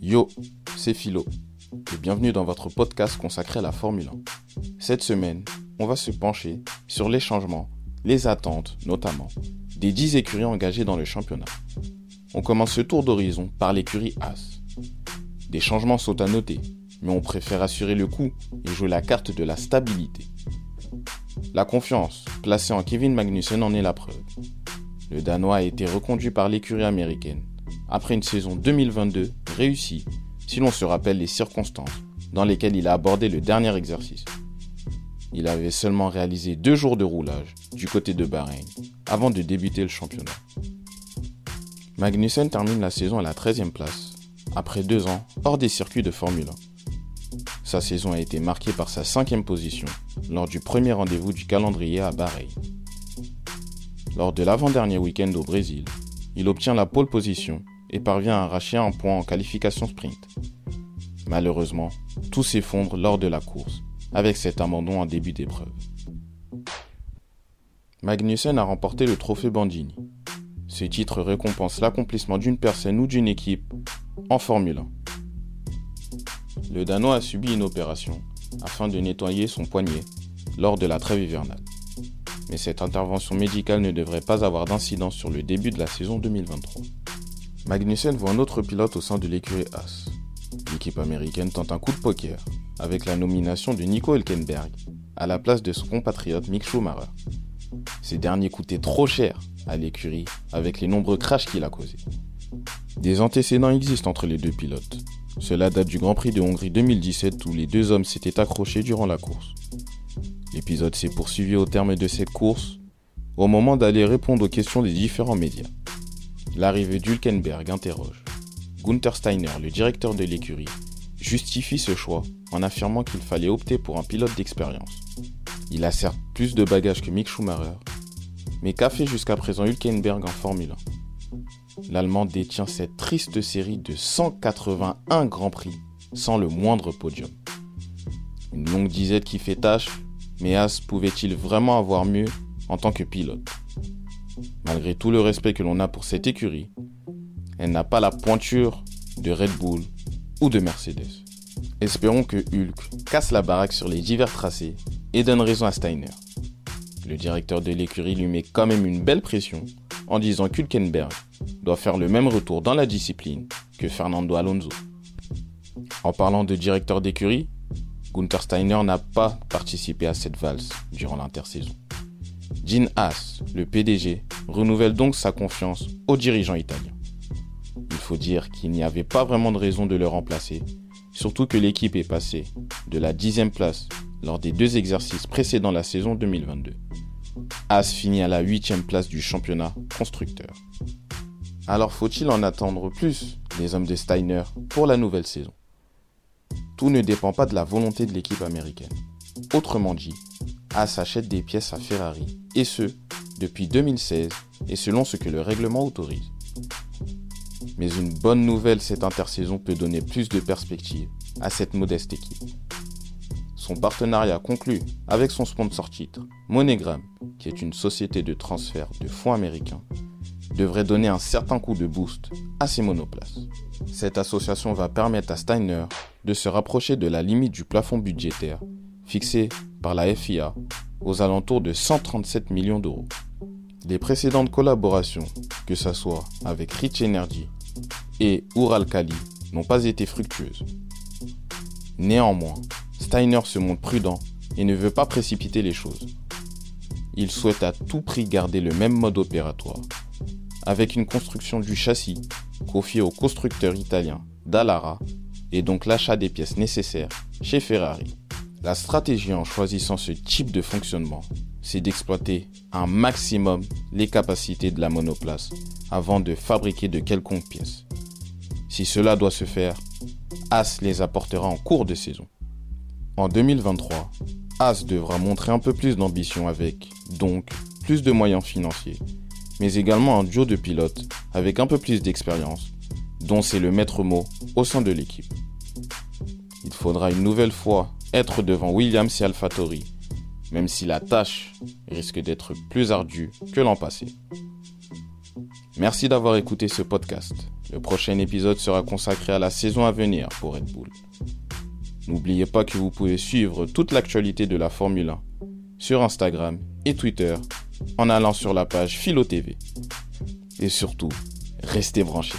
Yo, c'est Philo et bienvenue dans votre podcast consacré à la Formule 1. Cette semaine, on va se pencher sur les changements, les attentes notamment, des 10 écuries engagées dans le championnat. On commence ce tour d'horizon par l'écurie As. Des changements sont à noter, mais on préfère assurer le coup et jouer la carte de la stabilité. La confiance placée en Kevin Magnussen en est la preuve. Le Danois a été reconduit par l'écurie américaine après une saison 2022 réussie si l'on se rappelle les circonstances dans lesquelles il a abordé le dernier exercice. Il avait seulement réalisé deux jours de roulage du côté de Bahreïn avant de débuter le championnat. Magnussen termine la saison à la 13e place, après deux ans hors des circuits de Formule 1. Sa saison a été marquée par sa cinquième position lors du premier rendez-vous du calendrier à Bahreïn. Lors de l'avant-dernier week-end au Brésil, il obtient la pole position et parvient à arracher un point en qualification sprint. Malheureusement, tout s'effondre lors de la course, avec cet abandon en début d'épreuve. Magnussen a remporté le trophée Bandini. Ce titre récompense l'accomplissement d'une personne ou d'une équipe en Formule 1. Le Danois a subi une opération afin de nettoyer son poignet lors de la trêve hivernale. Mais cette intervention médicale ne devrait pas avoir d'incidence sur le début de la saison 2023. Magnussen voit un autre pilote au sein de l'écurie Haas. L'équipe américaine tente un coup de poker avec la nomination de Nico Hülkenberg à la place de son compatriote Mick Schumacher. Ces derniers coûtaient trop cher à l'écurie avec les nombreux crashs qu'il a causés. Des antécédents existent entre les deux pilotes. Cela date du Grand Prix de Hongrie 2017 où les deux hommes s'étaient accrochés durant la course. L'épisode s'est poursuivi au terme de cette course, au moment d'aller répondre aux questions des différents médias. L'arrivée d'Hulkenberg interroge. Gunther Steiner, le directeur de l'écurie, justifie ce choix en affirmant qu'il fallait opter pour un pilote d'expérience. Il a certes plus de bagages que Mick Schumacher, mais qu'a fait jusqu'à présent Hülkenberg en Formule 1 L'Allemand détient cette triste série de 181 Grands Prix sans le moindre podium. Une longue disette qui fait tâche, mais As pouvait-il vraiment avoir mieux en tant que pilote? Malgré tout le respect que l'on a pour cette écurie, elle n'a pas la pointure de Red Bull ou de Mercedes. Espérons que Hulk casse la baraque sur les divers tracés et donne raison à Steiner. Le directeur de l'écurie lui met quand même une belle pression en disant qu'Hulkenberg doit faire le même retour dans la discipline que Fernando Alonso. En parlant de directeur d'écurie, Gunther Steiner n'a pas participé à cette valse durant l'intersaison. Jean Haas, le PDG, renouvelle donc sa confiance aux dirigeants italiens. Il faut dire qu'il n'y avait pas vraiment de raison de le remplacer, surtout que l'équipe est passée de la dixième place lors des deux exercices précédant la saison 2022. Haas finit à la huitième place du championnat constructeur. Alors faut-il en attendre plus, les hommes de Steiner, pour la nouvelle saison? Tout ne dépend pas de la volonté de l'équipe américaine. Autrement dit, Haas achète des pièces à Ferrari, et ce, depuis 2016, et selon ce que le règlement autorise. Mais une bonne nouvelle cette intersaison peut donner plus de perspectives à cette modeste équipe. Son partenariat conclu avec son sponsor titre, MoneyGram, qui est une société de transfert de fonds américains, devrait donner un certain coup de boost à ses monoplaces. Cette association va permettre à Steiner de se rapprocher de la limite du plafond budgétaire fixé par la FIA aux alentours de 137 millions d'euros. Les précédentes collaborations, que ce soit avec Rich Energy et Uralkali, n'ont pas été fructueuses. Néanmoins, Steiner se montre prudent et ne veut pas précipiter les choses. Il souhaite à tout prix garder le même mode opératoire, avec une construction du châssis confiée au constructeur italien Dallara et donc l'achat des pièces nécessaires chez Ferrari. La stratégie en choisissant ce type de fonctionnement, c'est d'exploiter un maximum les capacités de la monoplace avant de fabriquer de quelconques pièces. Si cela doit se faire, As les apportera en cours de saison. En 2023, As devra montrer un peu plus d'ambition avec, donc, plus de moyens financiers, mais également un duo de pilotes avec un peu plus d'expérience, dont c'est le maître mot au sein de l'équipe. Il faudra une nouvelle fois être devant Williams et AlphaTauri, même si la tâche risque d'être plus ardue que l'an passé. Merci d'avoir écouté ce podcast. Le prochain épisode sera consacré à la saison à venir pour Red Bull. N'oubliez pas que vous pouvez suivre toute l'actualité de la Formule 1 sur Instagram et Twitter en allant sur la page Philo TV. Et surtout, restez branchés.